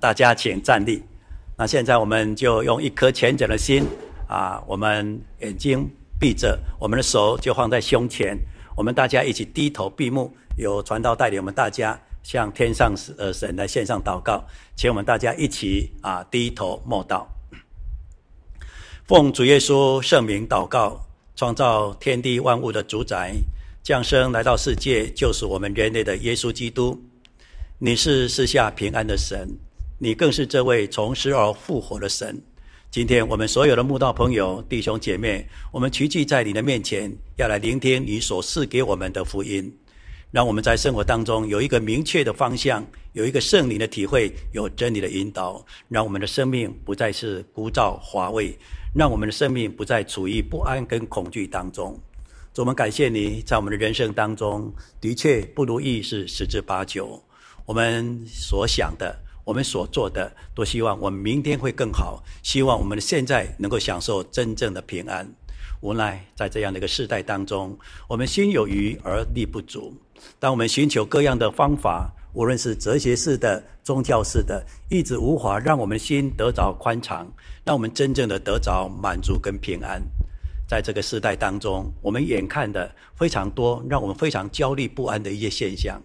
大家请站立。那现在我们就用一颗虔诚的心啊，我们眼睛闭着，我们的手就放在胸前，我们大家一起低头闭目，有传道带领我们大家向天上呃神来献上祷告，请我们大家一起啊低头默祷，奉主耶稣圣名祷告，创造天地万物的主宰，降生来到世界就是我们人类的耶稣基督。你是赐下平安的神，你更是这位从死而复活的神。今天我们所有的慕道朋友、弟兄姐妹，我们齐聚在你的面前，要来聆听你所赐给我们的福音，让我们在生活当中有一个明确的方向，有一个圣灵的体会，有真理的引导，让我们的生命不再是枯燥乏味，让我们的生命不再处于不安跟恐惧当中。主，我们感谢你在我们的人生当中，的确不如意是十之八九。我们所想的，我们所做的，都希望我们明天会更好。希望我们的现在能够享受真正的平安。无奈在这样的一个世代当中，我们心有余而力不足。当我们寻求各样的方法，无论是哲学式的、宗教式的，一直无法让我们心得着宽敞，让我们真正的得着满足跟平安。在这个世代当中，我们眼看的非常多，让我们非常焦虑不安的一些现象。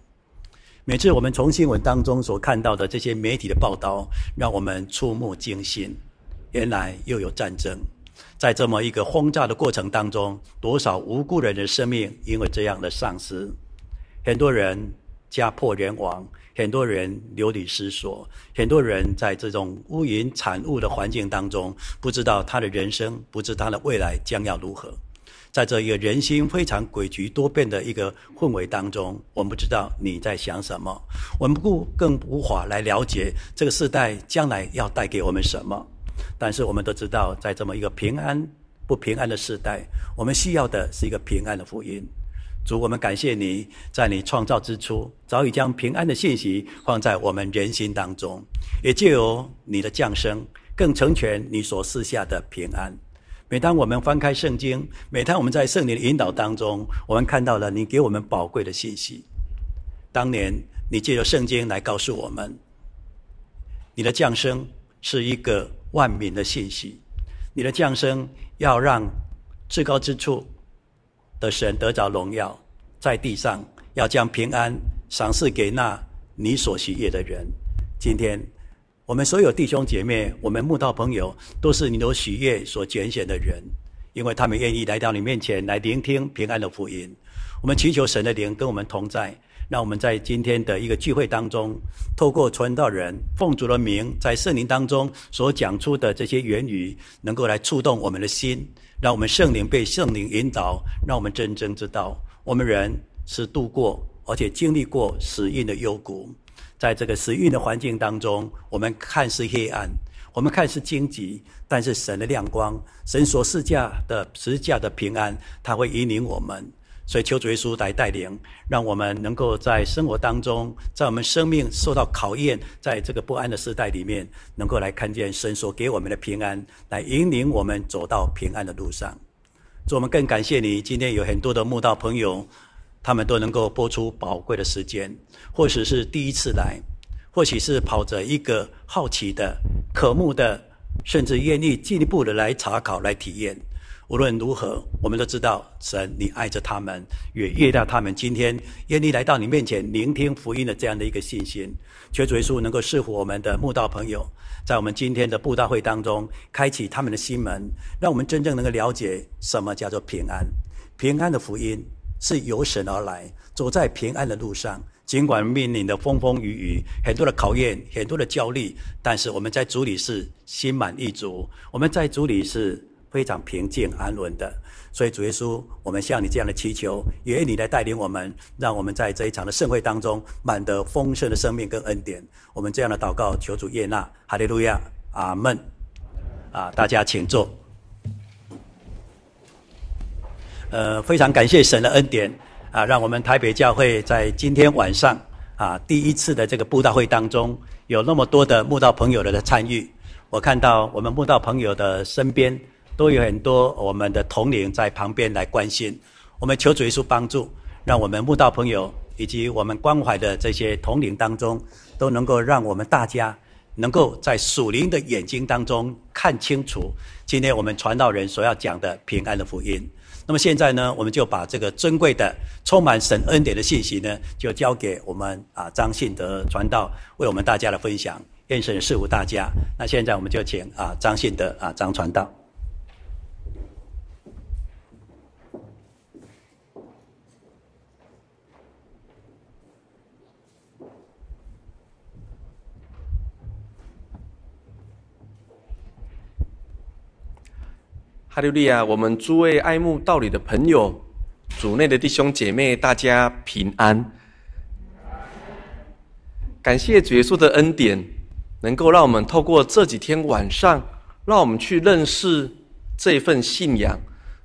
每次我们从新闻当中所看到的这些媒体的报道，让我们触目惊心。原来又有战争，在这么一个轰炸的过程当中，多少无辜人的生命因为这样的丧失，很多人家破人亡，很多人流离失所，很多人在这种乌云惨雾的环境当中，不知道他的人生，不知他的未来将要如何。在这一个人心非常诡谲多变的一个氛围当中，我们不知道你在想什么，我们不更无法来了解这个世代将来要带给我们什么。但是我们都知道，在这么一个平安不平安的世代，我们需要的是一个平安的福音。主，我们感谢你，在你创造之初，早已将平安的信息放在我们人心当中，也借由你的降生，更成全你所赐下的平安。每当我们翻开圣经，每当我们在圣灵的引导当中，我们看到了你给我们宝贵的信息。当年你借由圣经来告诉我们，你的降生是一个万民的信息，你的降生要让至高之处的神得着荣耀，在地上要将平安赏赐给那你所喜悦的人。今天。我们所有弟兄姐妹，我们慕道朋友，都是你所喜悦所拣选的人，因为他们愿意来到你面前来聆听平安的福音。我们祈求神的灵跟我们同在，让我们在今天的一个聚会当中，透过传道人奉主的名，在圣灵当中所讲出的这些言语，能够来触动我们的心，让我们圣灵被圣灵引导，让我们真正知道，我们人是度过而且经历过死荫的幽谷。在这个时运的环境当中，我们看似黑暗，我们看似荆棘，但是神的亮光，神所赐下的十字架的平安，他会引领我们。所以求主耶稣来带领，让我们能够在生活当中，在我们生命受到考验，在这个不安的时代里面，能够来看见神所给我们的平安，来引领我们走到平安的路上。所以我们更感谢你，今天有很多的慕道朋友。他们都能够拨出宝贵的时间，或许是第一次来，或许是跑着一个好奇的、渴慕的，甚至愿意进一步的来查考、来体验。无论如何，我们都知道，神你爱着他们，也悦纳他们今天愿意来到你面前聆听福音的这样的一个信心。求主耶稣能够赐福我们的慕道朋友，在我们今天的布道会当中，开启他们的心门，让我们真正能够了解什么叫做平安，平安的福音。是由神而来，走在平安的路上。尽管面临的风风雨雨，很多的考验，很多的焦虑，但是我们在主里是心满意足，我们在主里是非常平静安稳的。所以主耶稣，我们向你这样的祈求，也愿你来带领我们，让我们在这一场的盛会当中，满得丰盛的生命跟恩典。我们这样的祷告，求主悦纳。哈利路亚，阿门。啊，大家请坐。呃，非常感谢神的恩典啊，让我们台北教会在今天晚上啊第一次的这个布道会当中，有那么多的慕道朋友的参与。我看到我们慕道朋友的身边都有很多我们的同龄在旁边来关心。我们求主耶稣帮助，让我们慕道朋友以及我们关怀的这些同龄当中，都能够让我们大家能够在属灵的眼睛当中看清楚今天我们传道人所要讲的平安的福音。那么现在呢，我们就把这个尊贵的、充满神恩典的信息呢，就交给我们啊张信德传道为我们大家的分享。愿神赐福大家。那现在我们就请啊张信德啊张传道。哈利路亚！我们诸位爱慕道理的朋友，主内的弟兄姐妹，大家平安。感谢主耶稣的恩典，能够让我们透过这几天晚上，让我们去认识这份信仰，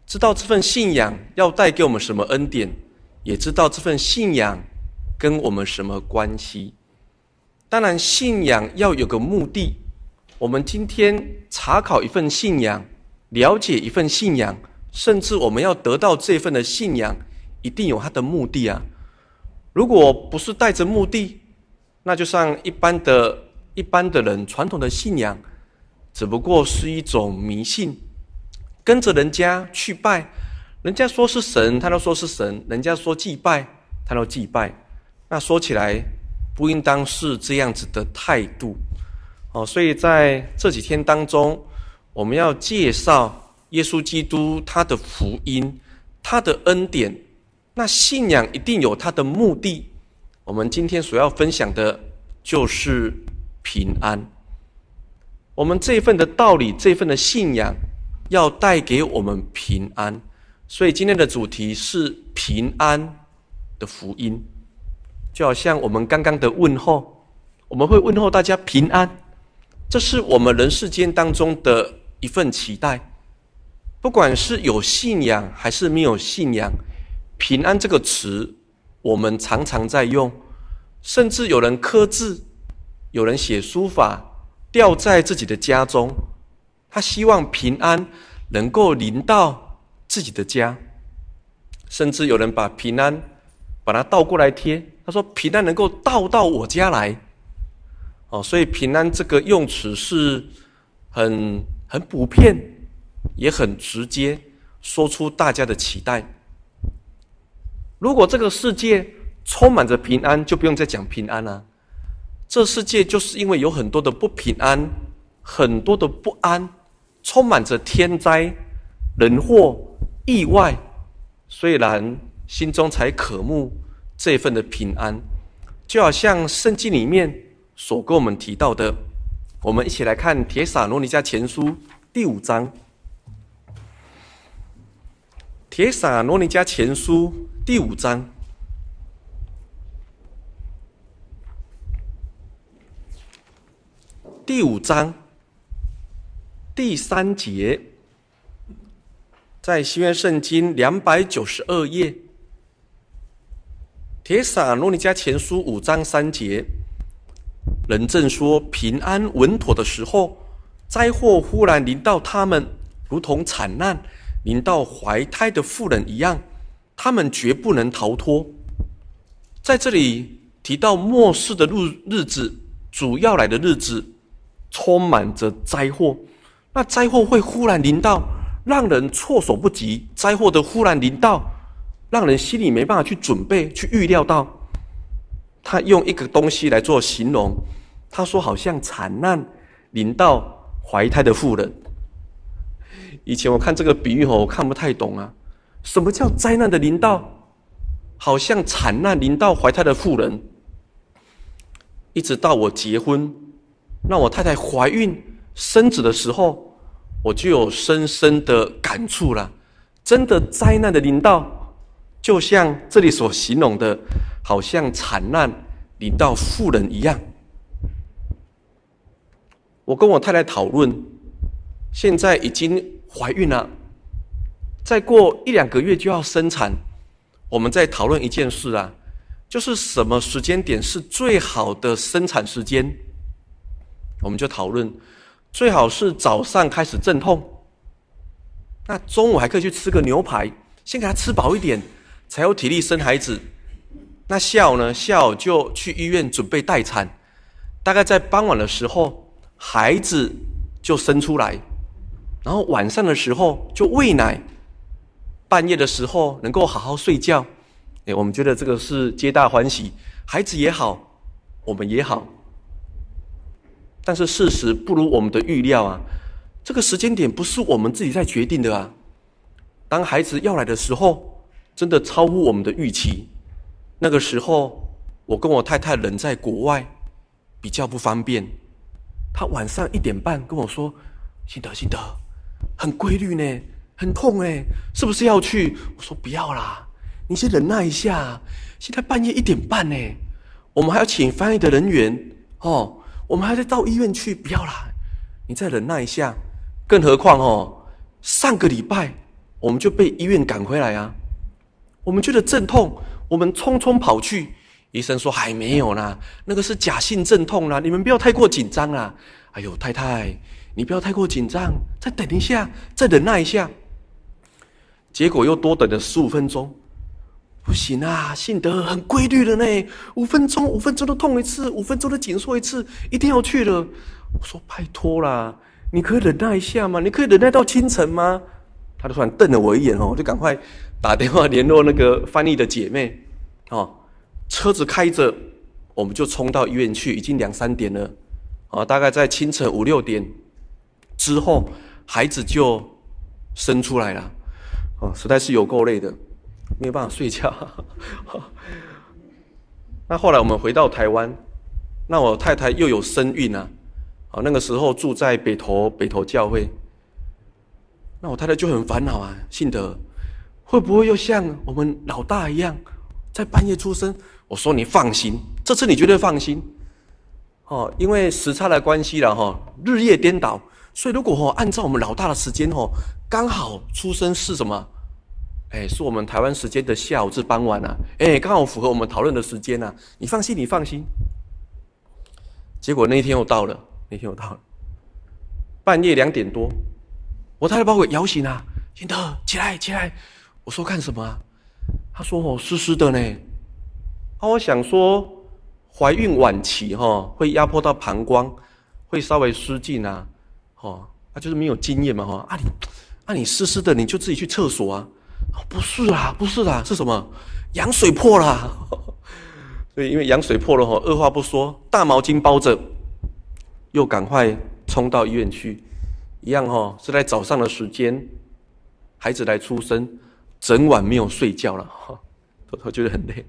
知道这份信仰要带给我们什么恩典，也知道这份信仰跟我们什么关系。当然，信仰要有个目的。我们今天查考一份信仰。了解一份信仰，甚至我们要得到这份的信仰，一定有它的目的啊！如果不是带着目的，那就像一般的、一般的人传统的信仰，只不过是一种迷信，跟着人家去拜，人家说是神，他都说是神；人家说祭拜，他都祭拜。那说起来，不应当是这样子的态度哦。所以在这几天当中，我们要介绍耶稣基督他的福音，他的恩典。那信仰一定有他的目的。我们今天所要分享的，就是平安。我们这份的道理，这份的信仰，要带给我们平安。所以今天的主题是平安的福音。就好像我们刚刚的问候，我们会问候大家平安，这是我们人世间当中的。一份期待，不管是有信仰还是没有信仰，“平安”这个词，我们常常在用，甚至有人刻字，有人写书法，吊在自己的家中，他希望平安能够临到自己的家，甚至有人把平安把它倒过来贴，他说：“平安能够倒到我家来。”哦，所以“平安”这个用词是很。很普遍，也很直接，说出大家的期待。如果这个世界充满着平安，就不用再讲平安了。这世界就是因为有很多的不平安，很多的不安，充满着天灾、人祸、意外，虽然心中才渴慕这份的平安，就好像圣经里面所跟我们提到的。我们一起来看《铁撒罗尼迦前书》第五章，《铁撒罗尼迦前书》第五章。第五章。第三节，在新约圣经两百九十二页，《铁撒罗尼迦前书》五章三节。人正说平安稳妥的时候，灾祸忽然临到他们，如同惨难临到怀胎的妇人一样，他们绝不能逃脱。在这里提到末世的日日子，主要来的日子，充满着灾祸。那灾祸会忽然临到，让人措手不及。灾祸的忽然临到，让人心里没办法去准备、去预料到。他用一个东西来做形容。他说：“好像惨难临到怀胎的妇人。”以前我看这个比喻后，我看不太懂啊。什么叫灾难的临到？好像惨难临到怀胎的妇人。一直到我结婚，让我太太怀孕生子的时候，我就有深深的感触了。真的灾难的临到，就像这里所形容的，好像惨难临到妇人一样。我跟我太太讨论，现在已经怀孕了，再过一两个月就要生产。我们在讨论一件事啊，就是什么时间点是最好的生产时间？我们就讨论，最好是早上开始阵痛，那中午还可以去吃个牛排，先给他吃饱一点，才有体力生孩子。那下午呢？下午就去医院准备待产。大概在傍晚的时候，孩子就生出来，然后晚上的时候就喂奶，半夜的时候能够好好睡觉，哎，我们觉得这个是皆大欢喜，孩子也好，我们也好。但是事实不如我们的预料啊，这个时间点不是我们自己在决定的啊。当孩子要来的时候，真的超乎我们的预期。那个时候，我跟我太太人在国外，比较不方便。他晚上一点半跟我说：“辛德，辛德，很规律呢，很痛哎，是不是要去？”我说：“不要啦，你先忍耐一下。现在半夜一点半呢，我们还要请翻译的人员哦，我们还得到医院去，不要啦，你再忍耐一下。更何况哦，上个礼拜。”我们就被医院赶回来啊！我们觉得阵痛，我们匆匆跑去，医生说还没有呢，那个是假性阵痛啦，你们不要太过紧张啦。哎呦，太太，你不要太过紧张，再等一下，再忍耐一下。结果又多等了十五分钟，不行啊，信德很规律的呢，五分钟，五分钟都痛一次，五分钟都紧缩一次，一定要去了。我说拜托啦，你可以忍耐一下吗？你可以忍耐到清晨吗？他就突然瞪了我一眼哦，就赶快打电话联络那个翻译的姐妹，哦，车子开着，我们就冲到医院去，已经两三点了，啊，大概在清晨五六点之后，孩子就生出来了，哦，实在是有够累的，没有办法睡觉。那后来我们回到台湾，那我太太又有身孕啊，啊，那个时候住在北投北投教会。那我太太就很烦恼啊，信德会不会又像我们老大一样，在半夜出生？我说你放心，这次你绝对放心，哦，因为时差的关系了哈，日夜颠倒，所以如果哈按照我们老大的时间哈，刚好出生是什么？哎，是我们台湾时间的下午至傍晚啊，哎，刚好符合我们讨论的时间啊，你放心，你放心。结果那一天又到了，那天又到了，半夜两点多。我太太把我摇醒了，信德起来起来。我说干什么啊？他说哦湿湿的呢。啊，我想说怀孕晚期哈会压迫到膀胱，会稍微失禁啊，哦，那就是没有经验嘛哈。啊你啊你湿湿的你就自己去厕所啊。不是啊不是啊是什么？羊水破了。所以因为羊水破了哈，二话不说大毛巾包着，又赶快冲到医院去。一样哈，是在早上的时间，孩子来出生，整晚没有睡觉了哈，都觉得很累，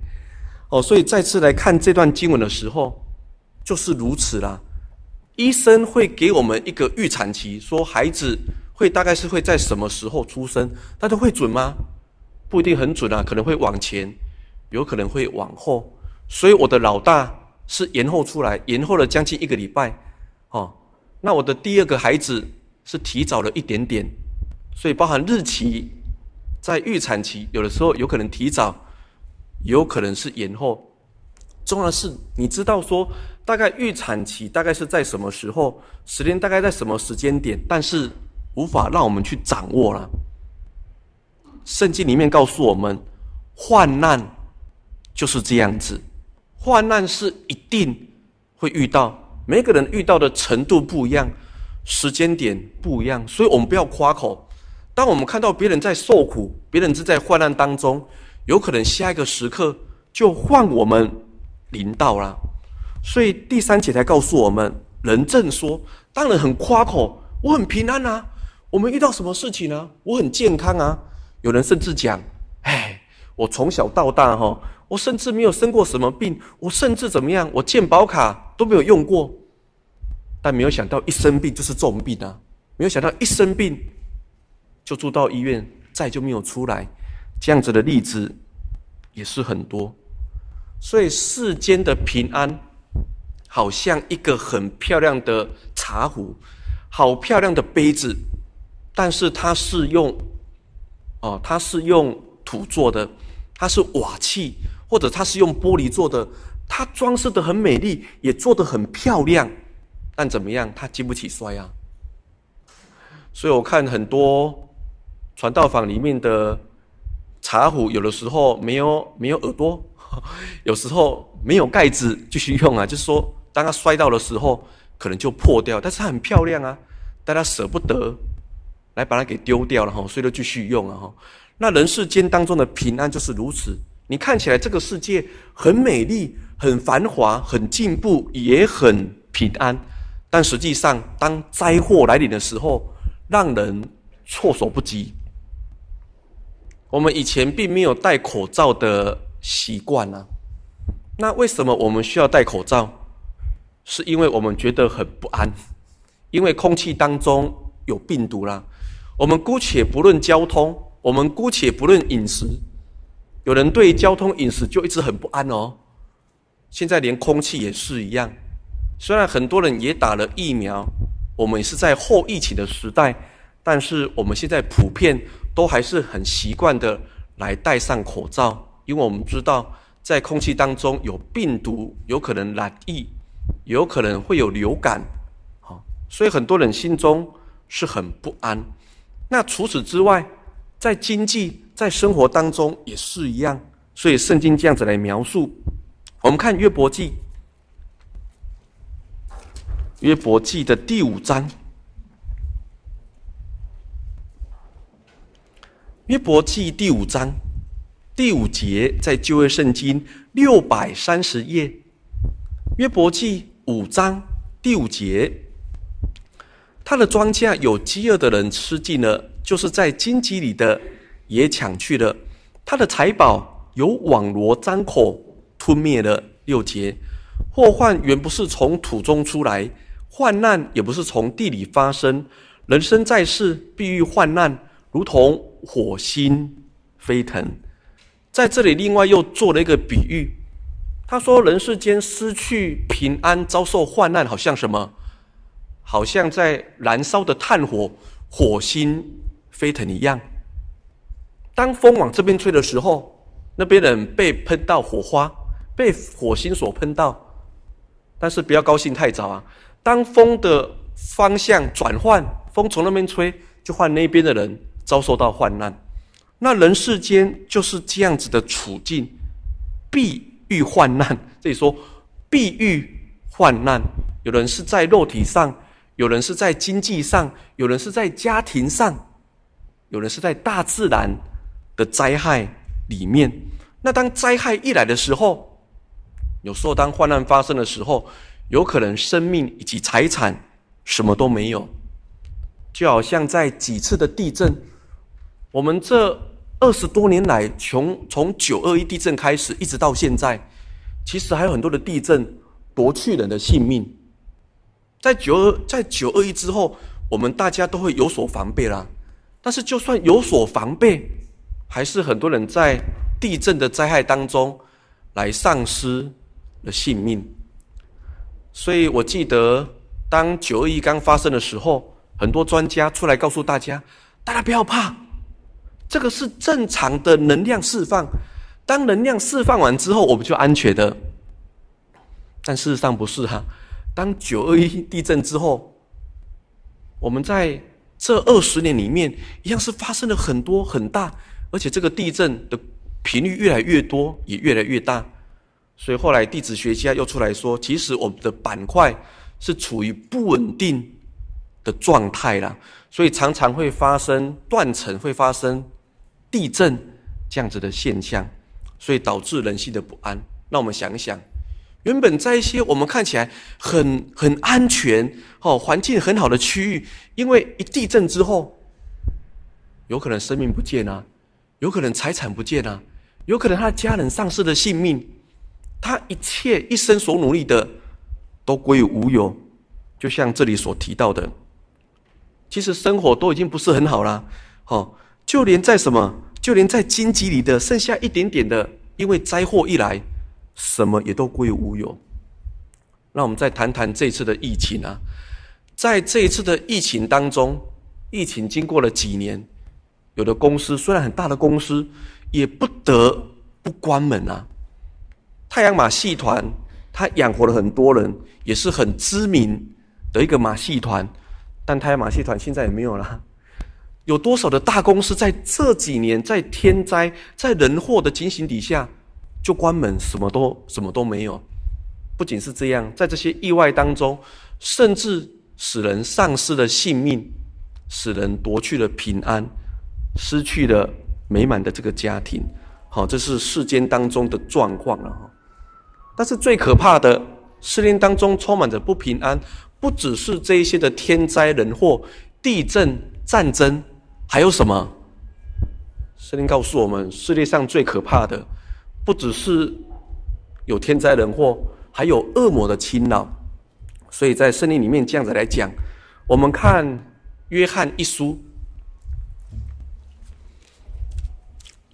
哦，所以再次来看这段经文的时候，就是如此啦。医生会给我们一个预产期，说孩子会大概是会在什么时候出生，大家会准吗？不一定很准啊，可能会往前，有可能会往后。所以我的老大是延后出来，延后了将近一个礼拜，哦，那我的第二个孩子。是提早了一点点，所以包含日期，在预产期，有的时候有可能提早，有可能是延后。重要的是，你知道说大概预产期大概是在什么时候，时间大概在什么时间点，但是无法让我们去掌握了。圣经里面告诉我们，患难就是这样子，患难是一定会遇到，每个人遇到的程度不一样。时间点不一样，所以我们不要夸口。当我们看到别人在受苦，别人是在患难当中，有可能下一个时刻就换我们临到了。所以第三节才告诉我们：人正说，当然很夸口，我很平安啊。我们遇到什么事情呢？我很健康啊。有人甚至讲：哎，我从小到大哈，我甚至没有生过什么病，我甚至怎么样，我健保卡都没有用过。但没有想到一生病就是重病啊！没有想到一生病就住到医院，再就没有出来，这样子的例子也是很多。所以世间的平安，好像一个很漂亮的茶壶，好漂亮的杯子，但是它是用哦，它是用土做的，它是瓦器，或者它是用玻璃做的，它装饰的很美丽，也做得很漂亮。但怎么样，它经不起摔啊！所以我看很多传道坊里面的茶壶，有的时候没有没有耳朵，有时候没有盖子继续用啊，就是说当它摔到的时候，可能就破掉，但是它很漂亮啊，但它舍不得来把它给丢掉了哈，所以就继续用了哈。那人世间当中的平安就是如此，你看起来这个世界很美丽、很繁华、很进步，也很平安，但实际上当灾祸来临的时候，让人措手不及。我们以前并没有戴口罩的习惯啊，那为什么我们需要戴口罩？是因为我们觉得很不安，因为空气当中有病毒啦。我们姑且不论交通，我们姑且不论饮食，有人对交通饮食就一直很不安哦。现在连空气也是一样，虽然很多人也打了疫苗，我们也是在后疫情的时代，但是我们现在普遍。都还是很习惯的来戴上口罩，因为我们知道在空气当中有病毒，有可能染疫，有可能会有流感，好，所以很多人心中是很不安。那除此之外，在经济、在生活当中也是一样，所以圣经这样子来描述。我们看约伯记，约伯记的第五章。约伯记第五章第五节，在旧约圣经六百三十页。约伯记五章第五节，他的庄稼有饥饿的人吃尽了，就是在荆棘里的也抢去了。他的财宝有网罗张口吞灭了。六节，祸患原不是从土中出来，患难也不是从地里发生。人生在世，必遇患难，如同。火星飞腾，在这里另外又做了一个比喻。他说：“人世间失去平安，遭受患难，好像什么？好像在燃烧的炭火，火星飞腾一样。当风往这边吹的时候，那边人被喷到火花，被火星所喷到。但是不要高兴太早啊！当风的方向转换，风从那边吹，就换那边的人。”遭受到患难，那人世间就是这样子的处境，必遇患难。这里说必遇患难，有人是在肉体上，有人是在经济上，有人是在家庭上，有人是在大自然的灾害里面。那当灾害一来的时候，有时候当患难发生的时候，有可能生命以及财产什么都没有，就好像在几次的地震。我们这二十多年来，从从九二一地震开始，一直到现在，其实还有很多的地震夺去人的性命。在九二在九二一之后，我们大家都会有所防备啦。但是，就算有所防备，还是很多人在地震的灾害当中来丧失了性命。所以我记得，当九二一刚发生的时候，很多专家出来告诉大家：大家不要怕。这个是正常的能量释放，当能量释放完之后，我们就安全的。但事实上不是哈、当九二一地震之后，我们在这二十年里面，一样是发生了很多很大，而且这个地震的频率越来越多，也越来越大。所以后来地质学家又出来说，其实我们的板块是处于不稳定的状态啦，所以常常会发生断层，会发生。地震这样子的现象，所以导致人心的不安。那我们想一想，原本在一些我们看起来很很安全、哦环境很好的区域，因为一地震之后，有可能生命不见啊，有可能财产不见啊，有可能他的家人丧失了性命，他一切一生所努力的都归于无有。就像这里所提到的，其实生活都已经不是很好了，哦。就连在什么，就连在荆棘里的剩下一点点的，因为灾祸一来，什么也都归于无有。那我们再谈谈这次的疫情啊，在这一次的疫情当中，疫情经过了几年，有的公司虽然很大的公司，也不得不关门啊。太阳马戏团，它养活了很多人，也是很知名的一个马戏团，但太阳马戏团现在也没有了。有多少的大公司在这几年在天灾、在人祸的情形底下就关门，什么都什么都没有。不仅是这样，在这些意外当中，甚至使人丧失了性命，使人夺去了平安，失去了美满的这个家庭。好，这是世间当中的状况了哈。但是最可怕的，世间当中充满着不平安，不只是这一些的天灾人祸、地震、战争，还有什么？圣经告诉我们，世界上最可怕的，不只是有天灾人祸，还有恶魔的侵扰。所以在圣经里面这样子来讲，我们看约翰一书，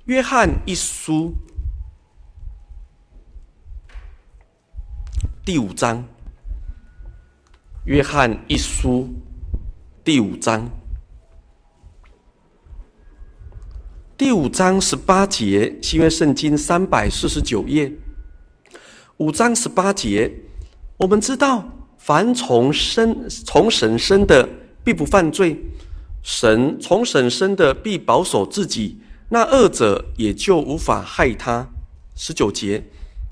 约翰一书第五章，约翰一书第五章。第五章十八节，新约圣经三百四十九页。五章十八节，我们知道，凡从生从神生的，必不犯罪；神从神生的，必保守自己，那恶者也就无法害他。十九节，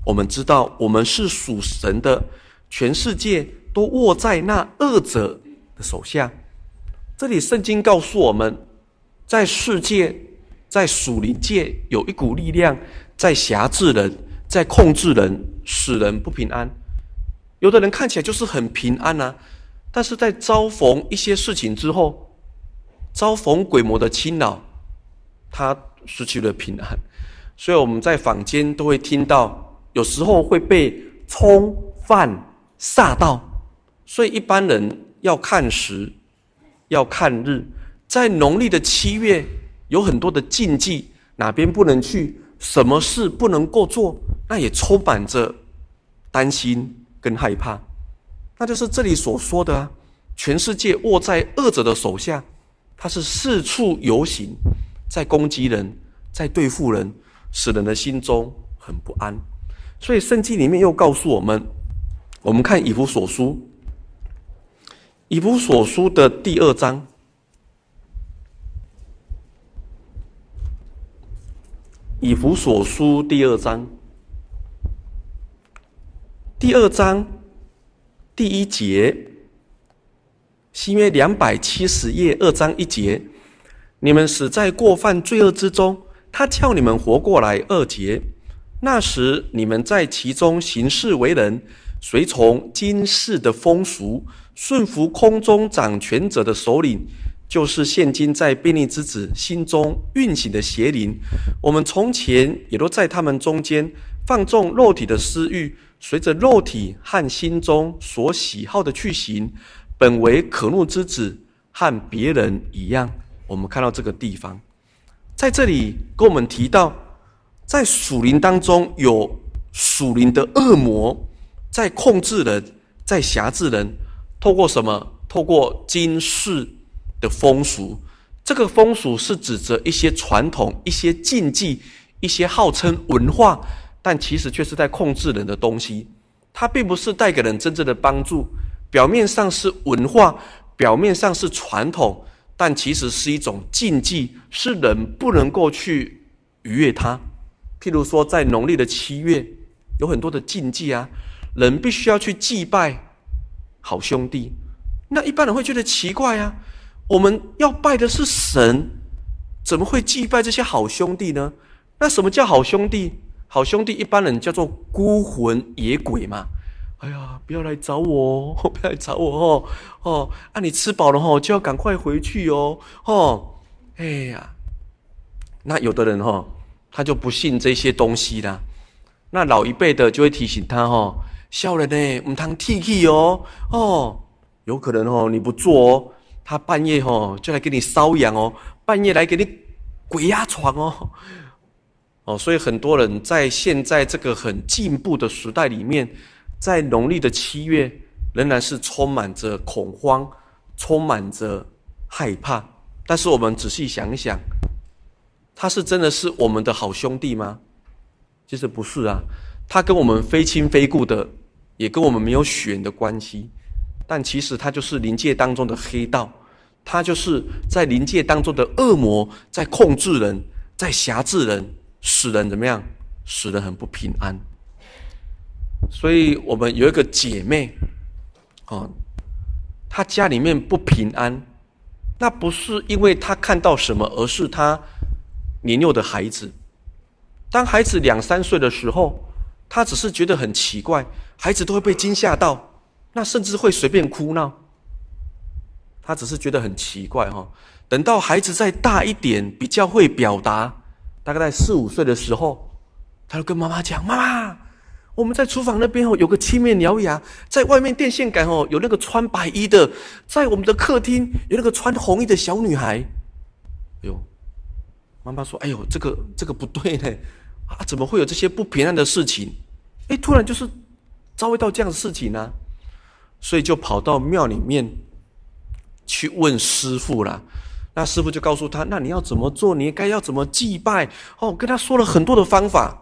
我们知道，我们是属神的，全世界都握在那恶者的手下。这里圣经告诉我们，在世界。在属灵界有一股力量在辖制人，在控制人，使人不平安。有的人看起来就是很平安啊，但是在遭逢一些事情之后，遭逢鬼魔的侵扰，他失去了平安。所以我们在坊间都会听到，有时候会被冲犯煞到。所以一般人要看时，要看日，在农历的七月。有很多的禁忌，哪边不能去，什么事不能够做，那也充满着担心跟害怕。那就是这里所说的啊，全世界握在恶者的手下，他是四处游行，在攻击人，在对付人，使人的心中很不安。所以圣经里面又告诉我们，我们看以弗所书，以弗所书的第二章。以弗所书第二章，第二章第一节，新约两百七十页二章一节，你们死在过犯罪恶之中，他叫你们活过来。二节，那时你们在其中行事为人，随从今世的风俗，顺服空中掌权者的首领。就是现今在悖逆之子心中运行的邪灵，我们从前也都在他们中间放纵肉体的私欲，随着肉体和心中所喜好的去行，本为可怒之子，和别人一样。我们看到这个地方，在这里跟我们提到，在属灵当中有属灵的恶魔在控制人，在辖制人，透过什么？透过今世。的风俗，这个风俗是指着一些传统、一些禁忌、一些号称文化，但其实却是在控制人的东西。它并不是带给人真正的帮助。表面上是文化，表面上是传统，但其实是一种禁忌，是人不能够去逾越它。譬如说，在农历的七月，有很多的禁忌啊，人必须要去祭拜好兄弟。那一般人会觉得奇怪啊。我们要拜的是神，怎么会祭拜这些好兄弟呢？那什么叫好兄弟？好兄弟一般人叫做孤魂野鬼嘛。哎呀，不要来找我哦，不要来找我哦哦！啊，你吃饱了哦，就要赶快回去哦哦。哎呀，那有的人哈，他就不信这些东西啦。那老一辈的就会提醒他哈，少年呢，唔通铁齿哦哦，有可能哦，你不做哦。他半夜吼就来给你搔痒哦，半夜来给你鬼压床哦，哦，所以很多人在现在这个很进步的时代里面，在农历的七月仍然是充满着恐慌，充满着害怕。但是我们仔细想一想，他是真的是我们的好兄弟吗？其实不是啊，他跟我们非亲非故的，也跟我们没有血缘的关系。但其实他就是灵界当中的黑道，他就是在灵界当中的恶魔，在控制人，在辖制人，使人怎么样？使人很不平安。所以我们有一个姐妹，哦，她家里面不平安，那不是因为她看到什么，而是她年幼的孩子。当孩子两三岁的时候，她只是觉得很奇怪，孩子都会被惊吓到，那甚至会随便哭闹。他只是觉得很奇怪哈。等到孩子再大一点，比较会表达，大概在四五岁的时候，他就跟妈妈讲：“妈妈。”我们在厨房那边哦，有个七面獠牙；在外面电线杆哦，有那个穿白衣的；在我们的客厅有那个穿红衣的小女孩。哎呦，妈妈说：“哎呦，这个这个不对呢，啊，怎么会有这些不平安的事情？哎，突然就是遭遇到这样的事情呢，所以就跑到庙里面去问师傅了。那师傅就告诉他：那你要怎么做？你该要怎么祭拜？哦，跟他说了很多的方法。”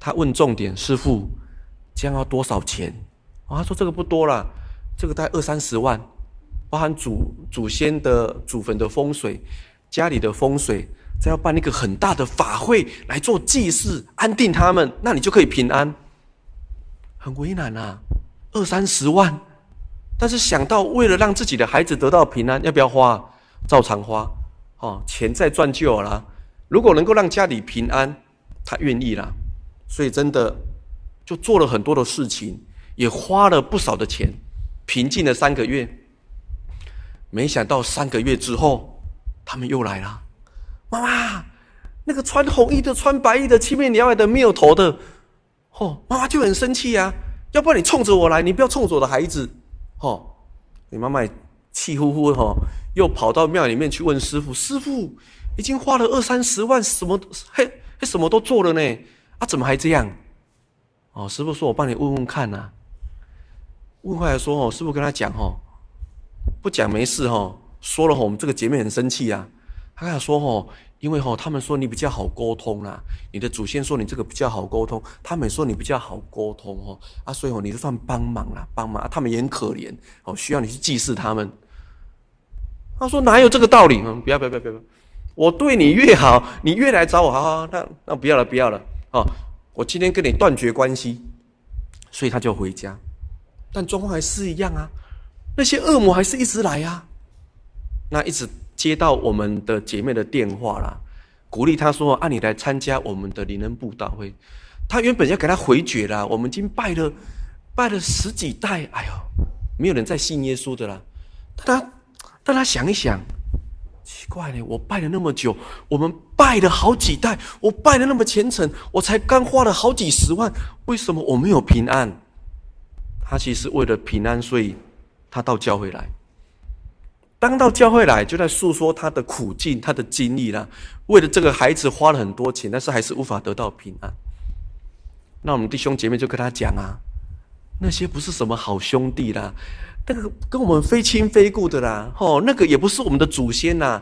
他问重点，师傅，这样要多少钱？哦，他说这个不多啦，这个大概二三十万，包含祖祖先的祖坟的风水，家里的风水，再要办一个很大的法会来做祭祀，安定他们，那你就可以平安。很为难啊，二三十万，但是想到为了让自己的孩子得到平安，要不要花？照常花，哦，钱再赚就有了。如果能够让家里平安，他愿意啦。所以真的就做了很多的事情，也花了不少的钱，平静了三个月。没想到三个月之后，他们又来了。妈妈，那个穿红衣的、穿白衣的、七面獠牙的、没有头的，哦，妈妈就很生气呀。要不然你冲着我来，你不要冲着我的孩子。哦，你妈妈气呼呼的，又跑到庙里面去问师傅。师傅已经花了二三十万，什么嘿，什么都做了呢。啊、怎么还这样？哦，师傅说：“我帮你问问看呐、啊。”问回来说：“哦，师傅跟他讲哦，不讲没事哦，说了哦，我们这个姐妹很生气啊。他跟他说哦，因为哦，他们说你比较好沟通啦，你的祖先说你这个比较好沟通，他们说你比较好沟通哦，啊，所以哦，你就算帮忙啦，帮忙，他们也很可怜哦，需要你去祭祀他们。”他说：“哪有这个道理？嗯，不要不要不要不要，我对你越好，你越来找我，好好，那那不要了不要了。”哦，我今天跟你断绝关系，所以他就回家，但状况还是一样啊，那些恶魔还是一直来啊，那一直接到我们的姐妹的电话啦，鼓励他说：“啊，你来参加我们的灵恩布道会。”他原本要给他回绝啦，我们已经拜了拜了十几代，哎呦，没有人再信耶稣的啦。但他但他想一想。奇怪呢，我拜了那么久，我们拜了好几代，我拜了那么虔诚，我才刚花了好几十万，为什么我没有平安？他其实为了平安，所以他到教会来。当到教会来，就在诉说他的苦境、他的经历啦。为了这个孩子花了很多钱，但是还是无法得到平安。那我们弟兄姐妹就跟他讲啊，那些不是什么好兄弟啦。那个跟我们非亲非故的啦，吼，那个也不是我们的祖先呐。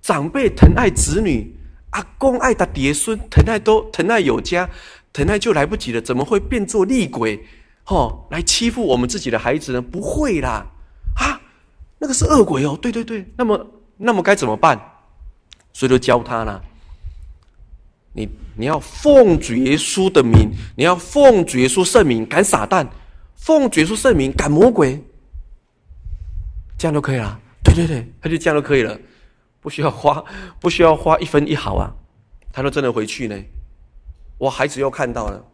长辈疼爱子女，阿公爱他爹孙，疼爱都疼爱有加，疼爱就来不及了，怎么会变作厉鬼，吼，来欺负我们自己的孩子呢？不会啦，那个是恶鬼哦。对对对，那么那么该怎么办？所以就教他啦。你你要奉主耶稣的名，你要奉主耶稣圣名赶撒旦，奉主耶稣圣名赶魔鬼。这样就可以了，对对对，他就这样就可以了，不需要花，不需要花一分一毫啊，他就真的回去呢。我孩子又看到了，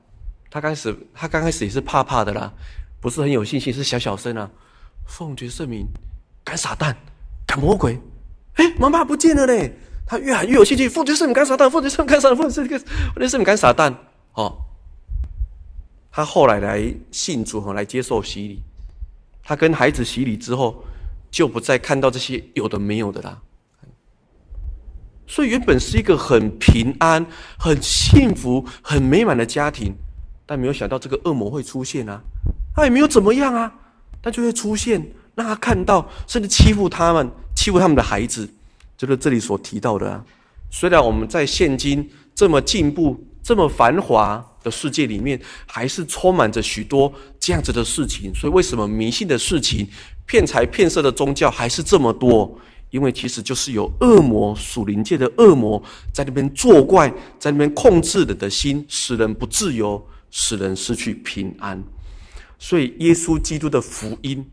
他开始他刚开始也是怕怕的啦，不是很有信心，是小小声啊，奉主圣名赶撒旦，赶魔鬼。哎，妈妈不见了嘞，他越喊越有信心，奉主圣名赶撒旦，奉主圣名赶撒旦，奉主圣名赶撒旦。哦，他后来来信主和来接受洗礼，他跟孩子洗礼之后。就不再看到这些有的没有的啦，所以原本是一个很平安、很幸福、很美满的家庭，但没有想到这个恶魔会出现啊！他也没有怎么样啊，但就会出现，让他看到，甚至欺负他们、欺负他们的孩子，就是这里所提到的啊。虽然我们在现今这么进步、这么繁华的世界里面，还是充满着许多这样子的事情，所以为什么迷信的事情？骗财骗色的宗教还是这么多，因为其实就是有恶魔、属灵界的恶魔在那边作怪，在那边控制人的心，使人不自由，使人失去平安。所以，耶稣基督的福音，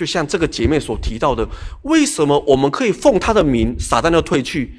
就像这个姐妹所提到的，为什么我们可以奉他的名，撒旦要退去？